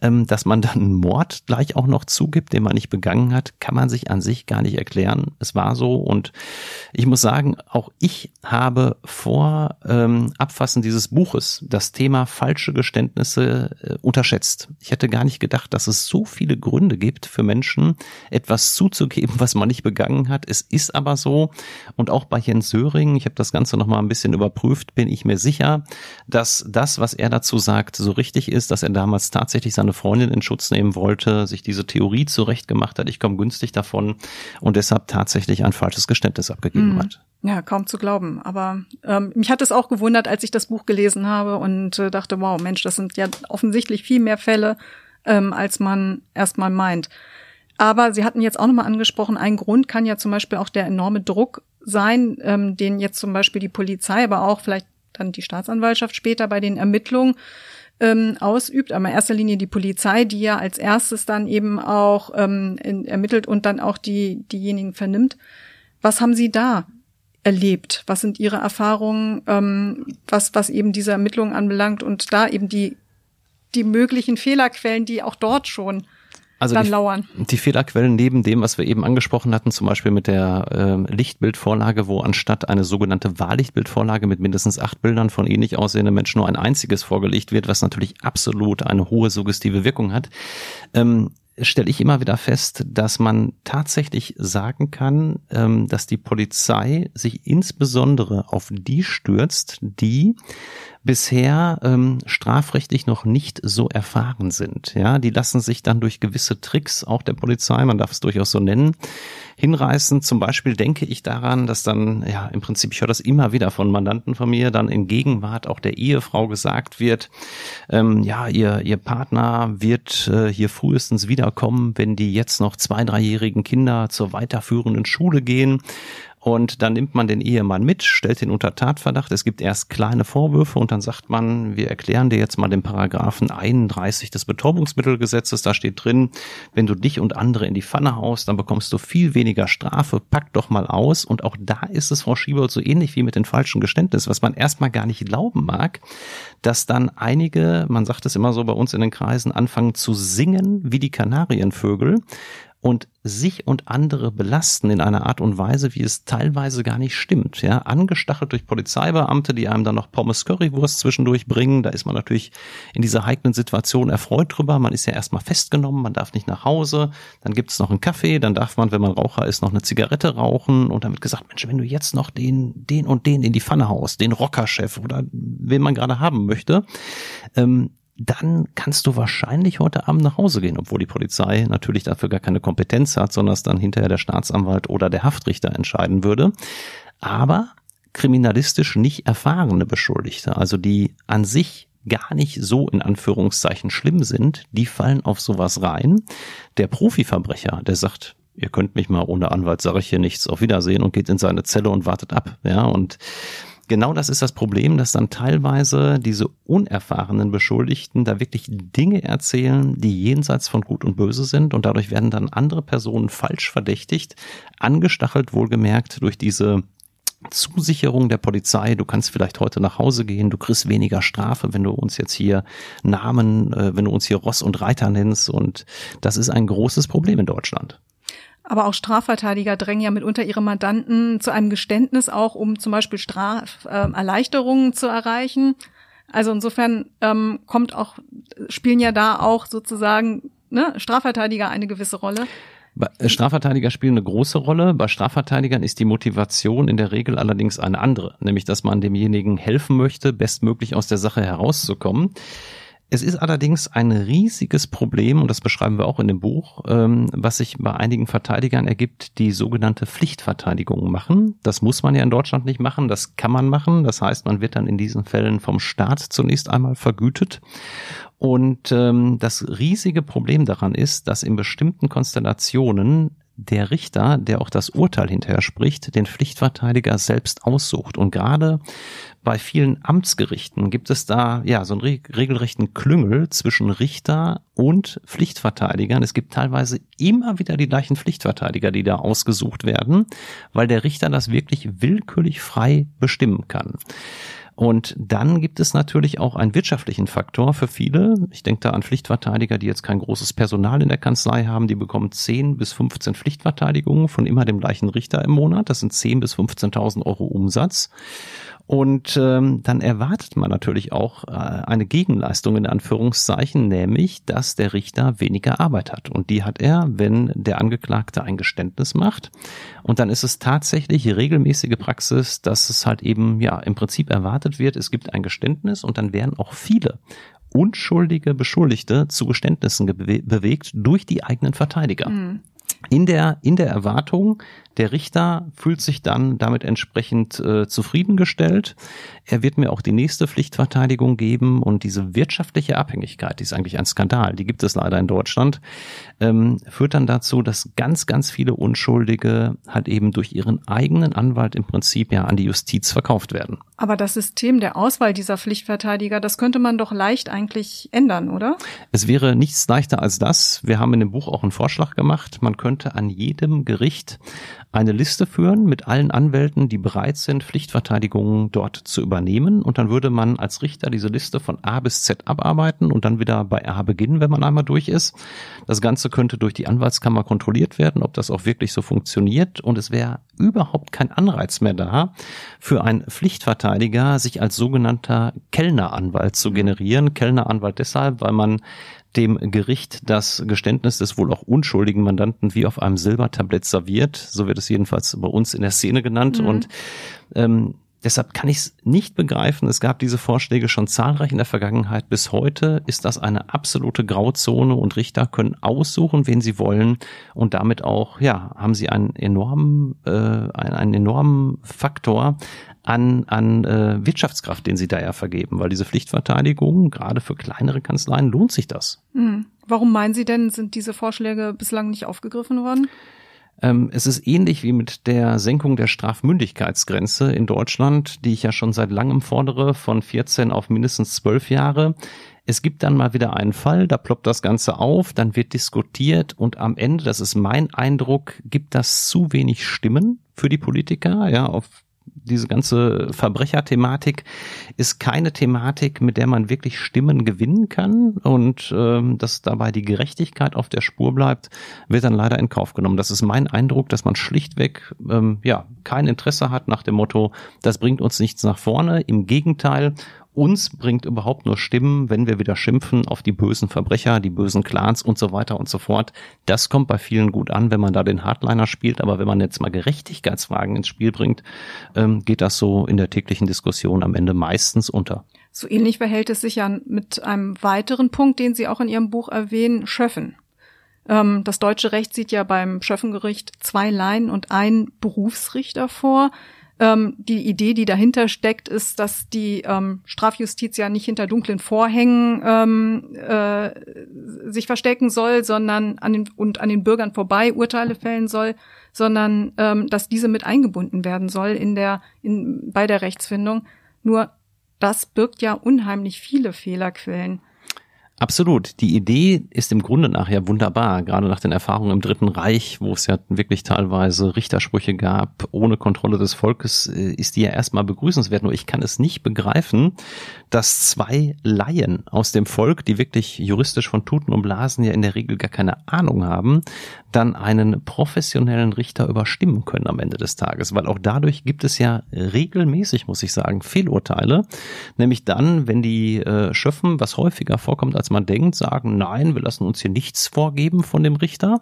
dass man dann einen Mord gleich auch noch zugibt, den man nicht begangen hat, kann man sich an sich gar nicht erklären. Es war so und ich muss sagen, auch ich habe vor ähm, Abfassen dieses Buches das Thema falsche Geständnisse äh, unterschätzt. Ich hätte gar nicht gedacht, dass es so viele Gründe gibt für Menschen, etwas zuzugeben, was man nicht begangen hat. Es ist aber so und auch bei Jens Söring, ich habe das Ganze noch mal ein bisschen überprüft, bin ich mir sicher, dass das, was er dazu sagt, so richtig ist, dass er damals tatsächlich seine Freundin in Schutz nehmen wollte, sich diese Theorie zurechtgemacht hat, ich komme günstig davon und deshalb tatsächlich ein falsches Geständnis abgegeben mhm. hat. Ja, kaum zu glauben. Aber ähm, mich hat es auch gewundert, als ich das Buch gelesen habe und äh, dachte, wow, Mensch, das sind ja offensichtlich viel mehr Fälle, ähm, als man erstmal meint. Aber Sie hatten jetzt auch nochmal angesprochen, ein Grund kann ja zum Beispiel auch der enorme Druck sein, ähm, den jetzt zum Beispiel die Polizei, aber auch vielleicht dann die Staatsanwaltschaft später bei den Ermittlungen ähm, ausübt, aber in erster Linie die Polizei, die ja als erstes dann eben auch ähm, in, ermittelt und dann auch die diejenigen vernimmt. Was haben Sie da erlebt? Was sind Ihre Erfahrungen, ähm, was was eben diese Ermittlungen anbelangt und da eben die die möglichen Fehlerquellen, die auch dort schon also dann die, lauern. Die Fehlerquellen neben dem, was wir eben angesprochen hatten, zum Beispiel mit der äh, Lichtbildvorlage, wo anstatt eine sogenannte Wahllichtbildvorlage mit mindestens acht Bildern von ähnlich aussehenden Menschen nur ein einziges vorgelegt wird, was natürlich absolut eine hohe suggestive Wirkung hat, ähm, stelle ich immer wieder fest, dass man tatsächlich sagen kann, ähm, dass die Polizei sich insbesondere auf die stürzt, die bisher ähm, strafrechtlich noch nicht so erfahren sind. Ja, die lassen sich dann durch gewisse Tricks auch der Polizei, man darf es durchaus so nennen, hinreißen. Zum Beispiel denke ich daran, dass dann, ja, im Prinzip, ich höre das immer wieder von Mandanten von mir, dann in Gegenwart auch der Ehefrau gesagt wird, ähm, ja, ihr, ihr Partner wird äh, hier frühestens wiederkommen, wenn die jetzt noch zwei, dreijährigen Kinder zur weiterführenden Schule gehen. Und dann nimmt man den Ehemann mit, stellt ihn unter Tatverdacht. Es gibt erst kleine Vorwürfe und dann sagt man, wir erklären dir jetzt mal den Paragraphen 31 des Betäubungsmittelgesetzes. Da steht drin, wenn du dich und andere in die Pfanne haust, dann bekommst du viel weniger Strafe. Pack doch mal aus. Und auch da ist es, Frau Schiebold, so ähnlich wie mit den falschen Geständnissen, was man erstmal gar nicht glauben mag, dass dann einige, man sagt es immer so bei uns in den Kreisen, anfangen zu singen wie die Kanarienvögel und sich und andere belasten in einer Art und Weise, wie es teilweise gar nicht stimmt. Ja, angestachelt durch Polizeibeamte, die einem dann noch Pommes Currywurst zwischendurch bringen. Da ist man natürlich in dieser heiklen Situation erfreut drüber. Man ist ja erstmal festgenommen, man darf nicht nach Hause. Dann gibt es noch einen Kaffee, dann darf man, wenn man Raucher ist, noch eine Zigarette rauchen. Und wird gesagt, Mensch, wenn du jetzt noch den, den und den in die Pfanne haust, den Rockerchef oder wen man gerade haben möchte, ähm, dann kannst du wahrscheinlich heute Abend nach Hause gehen, obwohl die Polizei natürlich dafür gar keine Kompetenz hat, sondern es dann hinterher der Staatsanwalt oder der Haftrichter entscheiden würde. Aber kriminalistisch nicht erfahrene Beschuldigte, also die an sich gar nicht so in Anführungszeichen schlimm sind, die fallen auf sowas rein. Der Profiverbrecher, der sagt, ihr könnt mich mal ohne Anwalt, sage ich hier nichts, auf Wiedersehen und geht in seine Zelle und wartet ab. Ja, und genau das ist das Problem, dass dann teilweise diese unerfahrenen Beschuldigten da wirklich Dinge erzählen, die jenseits von Gut und Böse sind. Und dadurch werden dann andere Personen falsch verdächtigt, angestachelt wohlgemerkt durch diese Zusicherung der Polizei, du kannst vielleicht heute nach Hause gehen, du kriegst weniger Strafe, wenn du uns jetzt hier Namen, äh, wenn du uns hier Ross und Reiter nennst. Und das ist ein großes Problem in Deutschland. Aber auch Strafverteidiger drängen ja mitunter ihre Mandanten zu einem Geständnis auch, um zum Beispiel Straferleichterungen äh, zu erreichen. Also insofern ähm, kommt auch, spielen ja da auch sozusagen ne, Strafverteidiger eine gewisse Rolle. Äh, Strafverteidiger spielen eine große Rolle. Bei Strafverteidigern ist die Motivation in der Regel allerdings eine andere, nämlich dass man demjenigen helfen möchte, bestmöglich aus der Sache herauszukommen. Es ist allerdings ein riesiges Problem, und das beschreiben wir auch in dem Buch, ähm, was sich bei einigen Verteidigern ergibt, die sogenannte Pflichtverteidigung machen. Das muss man ja in Deutschland nicht machen, das kann man machen. Das heißt, man wird dann in diesen Fällen vom Staat zunächst einmal vergütet. Und ähm, das riesige Problem daran ist, dass in bestimmten Konstellationen der Richter, der auch das Urteil hinterher spricht, den Pflichtverteidiger selbst aussucht. Und gerade bei vielen Amtsgerichten gibt es da ja so einen regelrechten Klüngel zwischen Richter und Pflichtverteidigern. Es gibt teilweise immer wieder die gleichen Pflichtverteidiger, die da ausgesucht werden, weil der Richter das wirklich willkürlich frei bestimmen kann. Und dann gibt es natürlich auch einen wirtschaftlichen Faktor für viele. Ich denke da an Pflichtverteidiger, die jetzt kein großes Personal in der Kanzlei haben. Die bekommen 10 bis 15 Pflichtverteidigungen von immer dem gleichen Richter im Monat. Das sind 10 bis 15.000 Euro Umsatz. Und ähm, dann erwartet man natürlich auch äh, eine Gegenleistung in Anführungszeichen, nämlich, dass der Richter weniger Arbeit hat. Und die hat er, wenn der Angeklagte ein Geständnis macht. Und dann ist es tatsächlich regelmäßige Praxis, dass es halt eben ja im Prinzip erwartet wird, es gibt ein Geständnis und dann werden auch viele unschuldige Beschuldigte zu Geständnissen bewegt durch die eigenen Verteidiger. Mhm in der, in der Erwartung, der Richter fühlt sich dann damit entsprechend äh, zufriedengestellt. Er wird mir auch die nächste Pflichtverteidigung geben und diese wirtschaftliche Abhängigkeit, die ist eigentlich ein Skandal, die gibt es leider in Deutschland, ähm, führt dann dazu, dass ganz, ganz viele Unschuldige halt eben durch ihren eigenen Anwalt im Prinzip ja an die Justiz verkauft werden. Aber das System der Auswahl dieser Pflichtverteidiger, das könnte man doch leicht eigentlich ändern, oder? Es wäre nichts leichter als das. Wir haben in dem Buch auch einen Vorschlag gemacht. Man könnte an jedem Gericht eine Liste führen mit allen Anwälten, die bereit sind, Pflichtverteidigungen dort zu übernehmen. Und dann würde man als Richter diese Liste von A bis Z abarbeiten und dann wieder bei A beginnen, wenn man einmal durch ist. Das Ganze könnte durch die Anwaltskammer kontrolliert werden, ob das auch wirklich so funktioniert. Und es wäre überhaupt kein Anreiz mehr da, für einen Pflichtverteidiger sich als sogenannter Kellneranwalt zu generieren. Kellneranwalt deshalb, weil man dem Gericht das Geständnis des wohl auch unschuldigen Mandanten wie auf einem Silbertablett serviert. So wird es jedenfalls bei uns in der Szene genannt. Mhm. Und ähm, Deshalb kann ich es nicht begreifen. Es gab diese Vorschläge schon zahlreich in der Vergangenheit. Bis heute ist das eine absolute Grauzone und Richter können aussuchen, wen sie wollen und damit auch, ja, haben sie einen enormen, äh, einen, einen enormen Faktor an, an äh, Wirtschaftskraft, den sie da ja vergeben, weil diese Pflichtverteidigung, gerade für kleinere Kanzleien, lohnt sich das. Mhm. Warum meinen Sie denn, sind diese Vorschläge bislang nicht aufgegriffen worden? Ähm, es ist ähnlich wie mit der Senkung der Strafmündigkeitsgrenze in Deutschland, die ich ja schon seit langem fordere, von 14 auf mindestens 12 Jahre. Es gibt dann mal wieder einen Fall, da ploppt das Ganze auf, dann wird diskutiert und am Ende, das ist mein Eindruck, gibt das zu wenig Stimmen für die Politiker, ja, auf diese ganze Verbrecherthematik ist keine Thematik, mit der man wirklich Stimmen gewinnen kann und ähm, dass dabei die Gerechtigkeit auf der Spur bleibt, wird dann leider in Kauf genommen. Das ist mein Eindruck, dass man schlichtweg ähm, ja kein Interesse hat nach dem Motto, das bringt uns nichts nach vorne. Im Gegenteil, uns bringt überhaupt nur Stimmen, wenn wir wieder schimpfen auf die bösen Verbrecher, die bösen Clans und so weiter und so fort. Das kommt bei vielen gut an, wenn man da den Hardliner spielt. Aber wenn man jetzt mal Gerechtigkeitsfragen ins Spiel bringt, ähm, geht das so in der täglichen Diskussion am Ende meistens unter. So ähnlich verhält es sich ja mit einem weiteren Punkt, den Sie auch in Ihrem Buch erwähnen, Schöffen. Ähm, das deutsche Recht sieht ja beim Schöffengericht zwei Laien und ein Berufsrichter vor. Ähm, die Idee, die dahinter steckt, ist, dass die ähm, Strafjustiz ja nicht hinter dunklen Vorhängen ähm, äh, sich verstecken soll, sondern an den und an den Bürgern vorbei Urteile fällen soll, sondern ähm, dass diese mit eingebunden werden soll in der in bei der Rechtsfindung. Nur das birgt ja unheimlich viele Fehlerquellen. Absolut. Die Idee ist im Grunde nachher wunderbar, gerade nach den Erfahrungen im Dritten Reich, wo es ja wirklich teilweise Richtersprüche gab, ohne Kontrolle des Volkes, äh, ist die ja erstmal begrüßenswert. Nur ich kann es nicht begreifen, dass zwei Laien aus dem Volk, die wirklich juristisch von Tuten und Blasen ja in der Regel gar keine Ahnung haben, dann einen professionellen Richter überstimmen können am Ende des Tages. Weil auch dadurch gibt es ja regelmäßig, muss ich sagen, Fehlurteile. Nämlich dann, wenn die äh, Schöffen, was häufiger vorkommt als als man denkt, sagen, nein, wir lassen uns hier nichts vorgeben von dem Richter,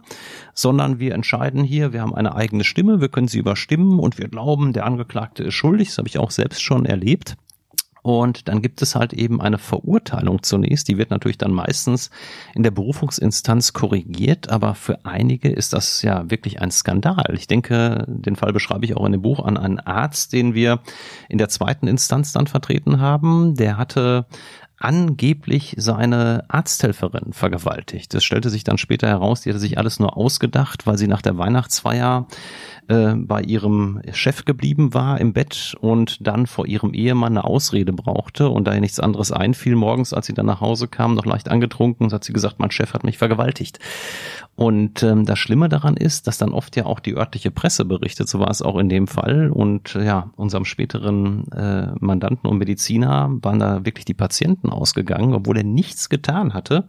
sondern wir entscheiden hier, wir haben eine eigene Stimme, wir können sie überstimmen und wir glauben, der Angeklagte ist schuldig. Das habe ich auch selbst schon erlebt. Und dann gibt es halt eben eine Verurteilung zunächst. Die wird natürlich dann meistens in der Berufungsinstanz korrigiert, aber für einige ist das ja wirklich ein Skandal. Ich denke, den Fall beschreibe ich auch in dem Buch an einen Arzt, den wir in der zweiten Instanz dann vertreten haben. Der hatte angeblich seine Arzthelferin vergewaltigt. Das stellte sich dann später heraus, die hatte sich alles nur ausgedacht, weil sie nach der Weihnachtsfeier äh, bei ihrem Chef geblieben war im Bett und dann vor ihrem Ehemann eine Ausrede brauchte und da ihr nichts anderes einfiel, morgens, als sie dann nach Hause kam, noch leicht angetrunken, hat sie gesagt, mein Chef hat mich vergewaltigt. Und ähm, das Schlimme daran ist, dass dann oft ja auch die örtliche Presse berichtet, so war es auch in dem Fall. Und ja, unserem späteren äh, Mandanten und Mediziner waren da wirklich die Patienten ausgegangen, obwohl er nichts getan hatte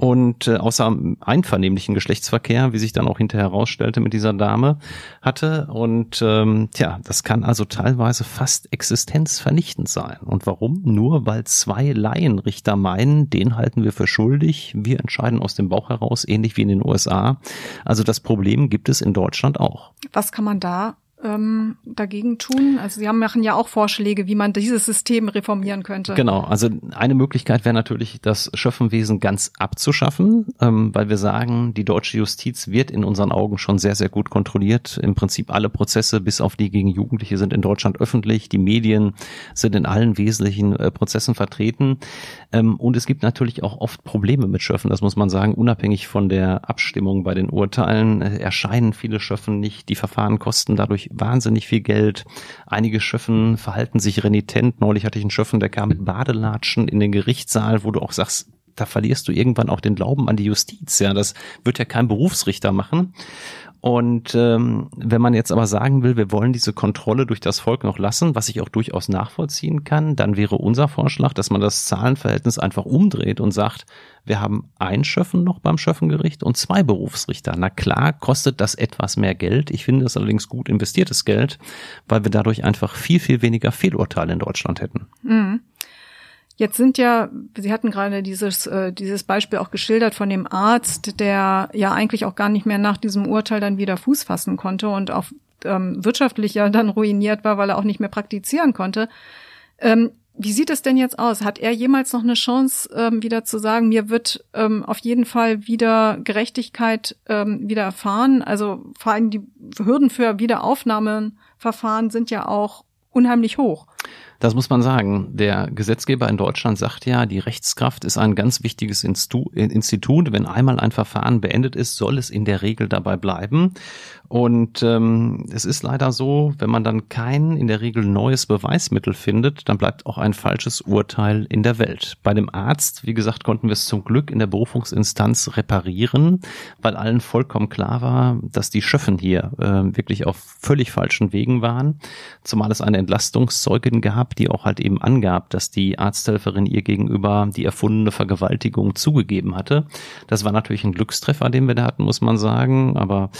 und äh, außer einvernehmlichen Geschlechtsverkehr, wie sich dann auch hinterher herausstellte mit dieser Dame, hatte. Und ähm, tja, das kann also teilweise fast existenzvernichtend sein. Und warum? Nur weil zwei Laienrichter meinen, den halten wir für schuldig, wir entscheiden aus dem Bauch heraus, ähnlich wie in den USA. Also das Problem gibt es in Deutschland auch. Was kann man da ähm, dagegen tun? Also Sie haben, machen ja auch Vorschläge, wie man dieses System reformieren könnte. Genau, also eine Möglichkeit wäre natürlich, das Schöffenwesen ganz abzuschaffen, ähm, weil wir sagen, die deutsche Justiz wird in unseren Augen schon sehr, sehr gut kontrolliert. Im Prinzip alle Prozesse, bis auf die gegen Jugendliche, sind in Deutschland öffentlich. Die Medien sind in allen wesentlichen äh, Prozessen vertreten. Ähm, und es gibt natürlich auch oft Probleme mit Schöffen, das muss man sagen, unabhängig von der Abstimmung bei den Urteilen äh, erscheinen viele Schöffen nicht. Die Verfahren kosten dadurch wahnsinnig viel Geld. Einige Schöffen verhalten sich renitent. Neulich hatte ich einen Schöffen, der kam mit Badelatschen in den Gerichtssaal, wo du auch sagst, da verlierst du irgendwann auch den Glauben an die Justiz. Ja, das wird ja kein Berufsrichter machen. Und ähm, wenn man jetzt aber sagen will, wir wollen diese Kontrolle durch das Volk noch lassen, was ich auch durchaus nachvollziehen kann, dann wäre unser Vorschlag, dass man das Zahlenverhältnis einfach umdreht und sagt, wir haben ein Schöffen noch beim Schöffengericht und zwei Berufsrichter. Na klar, kostet das etwas mehr Geld. Ich finde das allerdings gut investiertes Geld, weil wir dadurch einfach viel, viel weniger Fehlurteile in Deutschland hätten. Mhm. Jetzt sind ja, Sie hatten gerade dieses, äh, dieses Beispiel auch geschildert von dem Arzt, der ja eigentlich auch gar nicht mehr nach diesem Urteil dann wieder Fuß fassen konnte und auf ähm, wirtschaftlich ja dann ruiniert war, weil er auch nicht mehr praktizieren konnte. Ähm, wie sieht es denn jetzt aus? Hat er jemals noch eine Chance, ähm, wieder zu sagen, mir wird ähm, auf jeden Fall wieder Gerechtigkeit ähm, wieder erfahren? Also vor allem die Hürden für Wiederaufnahmeverfahren sind ja auch unheimlich hoch. Das muss man sagen. Der Gesetzgeber in Deutschland sagt ja, die Rechtskraft ist ein ganz wichtiges Institut. Wenn einmal ein Verfahren beendet ist, soll es in der Regel dabei bleiben. Und ähm, es ist leider so, wenn man dann kein in der Regel neues Beweismittel findet, dann bleibt auch ein falsches Urteil in der Welt. Bei dem Arzt, wie gesagt, konnten wir es zum Glück in der Berufungsinstanz reparieren, weil allen vollkommen klar war, dass die Schöffen hier äh, wirklich auf völlig falschen Wegen waren. Zumal es eine Entlastungszeugin gab, die auch halt eben angab, dass die Arzthelferin ihr gegenüber die erfundene Vergewaltigung zugegeben hatte. Das war natürlich ein Glückstreffer, den wir da hatten, muss man sagen. Aber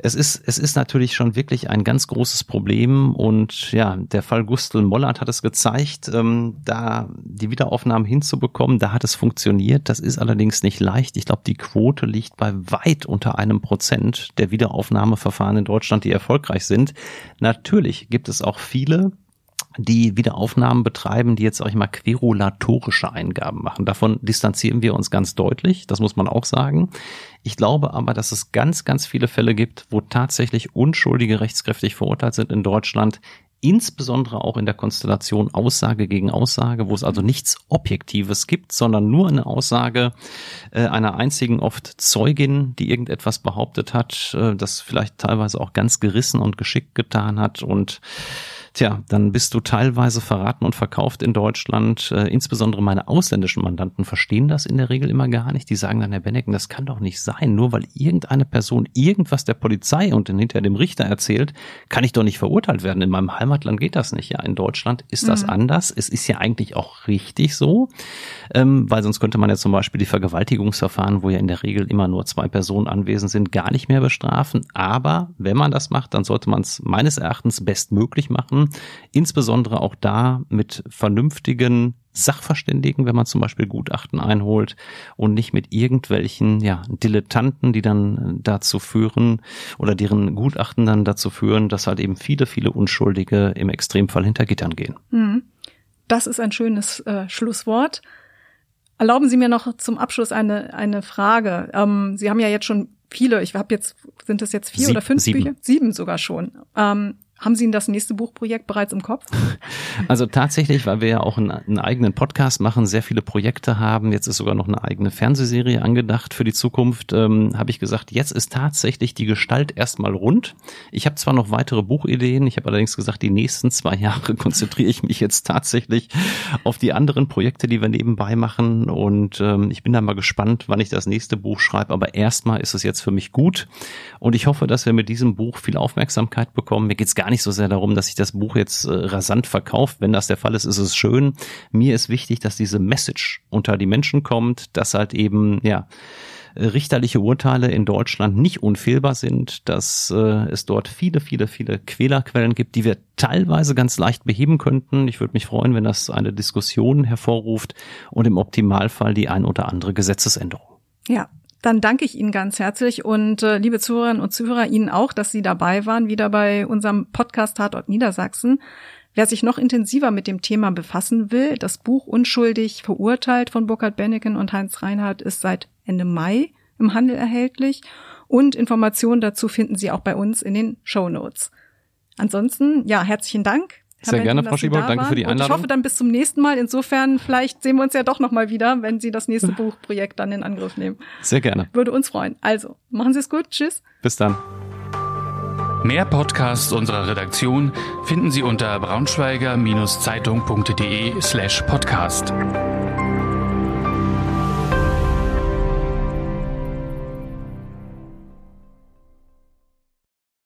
es ist, es ist natürlich schon wirklich ein ganz großes Problem und ja, der Fall Gustl Mollert hat es gezeigt, ähm, da die Wiederaufnahmen hinzubekommen, da hat es funktioniert. Das ist allerdings nicht leicht. Ich glaube, die Quote liegt bei weit unter einem Prozent der Wiederaufnahmeverfahren in Deutschland, die erfolgreich sind. Natürlich gibt es auch viele, die Wiederaufnahmen betreiben, die jetzt, sag ich mal, querulatorische Eingaben machen. Davon distanzieren wir uns ganz deutlich, das muss man auch sagen. Ich glaube aber, dass es ganz, ganz viele Fälle gibt, wo tatsächlich Unschuldige rechtskräftig verurteilt sind in Deutschland, insbesondere auch in der Konstellation Aussage gegen Aussage, wo es also nichts Objektives gibt, sondern nur eine Aussage äh, einer einzigen oft Zeugin, die irgendetwas behauptet hat, äh, das vielleicht teilweise auch ganz gerissen und geschickt getan hat und Tja, dann bist du teilweise verraten und verkauft in Deutschland. Äh, insbesondere meine ausländischen Mandanten verstehen das in der Regel immer gar nicht. Die sagen dann, Herr Bennecken, das kann doch nicht sein. Nur weil irgendeine Person irgendwas der Polizei und dann hinterher dem Richter erzählt, kann ich doch nicht verurteilt werden. In meinem Heimatland geht das nicht. Ja, in Deutschland ist das mhm. anders. Es ist ja eigentlich auch richtig so, ähm, weil sonst könnte man ja zum Beispiel die Vergewaltigungsverfahren, wo ja in der Regel immer nur zwei Personen anwesend sind, gar nicht mehr bestrafen. Aber wenn man das macht, dann sollte man es meines Erachtens bestmöglich machen insbesondere auch da mit vernünftigen Sachverständigen, wenn man zum Beispiel Gutachten einholt und nicht mit irgendwelchen ja, Dilettanten, die dann dazu führen oder deren Gutachten dann dazu führen, dass halt eben viele, viele Unschuldige im Extremfall hinter Gittern gehen. Hm. Das ist ein schönes äh, Schlusswort. Erlauben Sie mir noch zum Abschluss eine, eine Frage. Ähm, Sie haben ja jetzt schon viele, ich habe jetzt, sind das jetzt vier Sieb, oder fünf sieben. Bücher? Sieben sogar schon. Ähm, haben Sie das nächste Buchprojekt bereits im Kopf? Also tatsächlich, weil wir ja auch einen, einen, eigenen Podcast machen, sehr viele Projekte haben, jetzt ist sogar noch eine eigene Fernsehserie angedacht für die Zukunft, ähm, habe ich gesagt, jetzt ist tatsächlich die Gestalt erstmal rund. Ich habe zwar noch weitere Buchideen, ich habe allerdings gesagt, die nächsten zwei Jahre konzentriere ich mich jetzt tatsächlich auf die anderen Projekte, die wir nebenbei machen und ähm, ich bin da mal gespannt, wann ich das nächste Buch schreibe, aber erstmal ist es jetzt für mich gut und ich hoffe, dass wir mit diesem Buch viel Aufmerksamkeit bekommen. Mir geht's gar gar nicht so sehr darum, dass sich das Buch jetzt äh, rasant verkauft. Wenn das der Fall ist, ist es schön. Mir ist wichtig, dass diese Message unter die Menschen kommt, dass halt eben, ja, richterliche Urteile in Deutschland nicht unfehlbar sind, dass äh, es dort viele, viele, viele Quälerquellen gibt, die wir teilweise ganz leicht beheben könnten. Ich würde mich freuen, wenn das eine Diskussion hervorruft und im Optimalfall die ein oder andere Gesetzesänderung. Ja, dann danke ich Ihnen ganz herzlich und äh, liebe Zuhörerinnen und Zuhörer Ihnen auch, dass Sie dabei waren, wieder bei unserem Podcast Tatort Niedersachsen. Wer sich noch intensiver mit dem Thema befassen will, das Buch Unschuldig verurteilt von Burkhard Benneken und Heinz Reinhardt ist seit Ende Mai im Handel erhältlich und Informationen dazu finden Sie auch bei uns in den Show Notes. Ansonsten, ja, herzlichen Dank. Herr Sehr gerne, Frau Schieber, danke für die Einladung. Und ich hoffe dann bis zum nächsten Mal. Insofern, vielleicht sehen wir uns ja doch nochmal wieder, wenn Sie das nächste Buchprojekt dann in Angriff nehmen. Sehr gerne. Würde uns freuen. Also, machen Sie es gut. Tschüss. Bis dann. Mehr Podcasts unserer Redaktion finden Sie unter braunschweiger-zeitung.de slash podcast.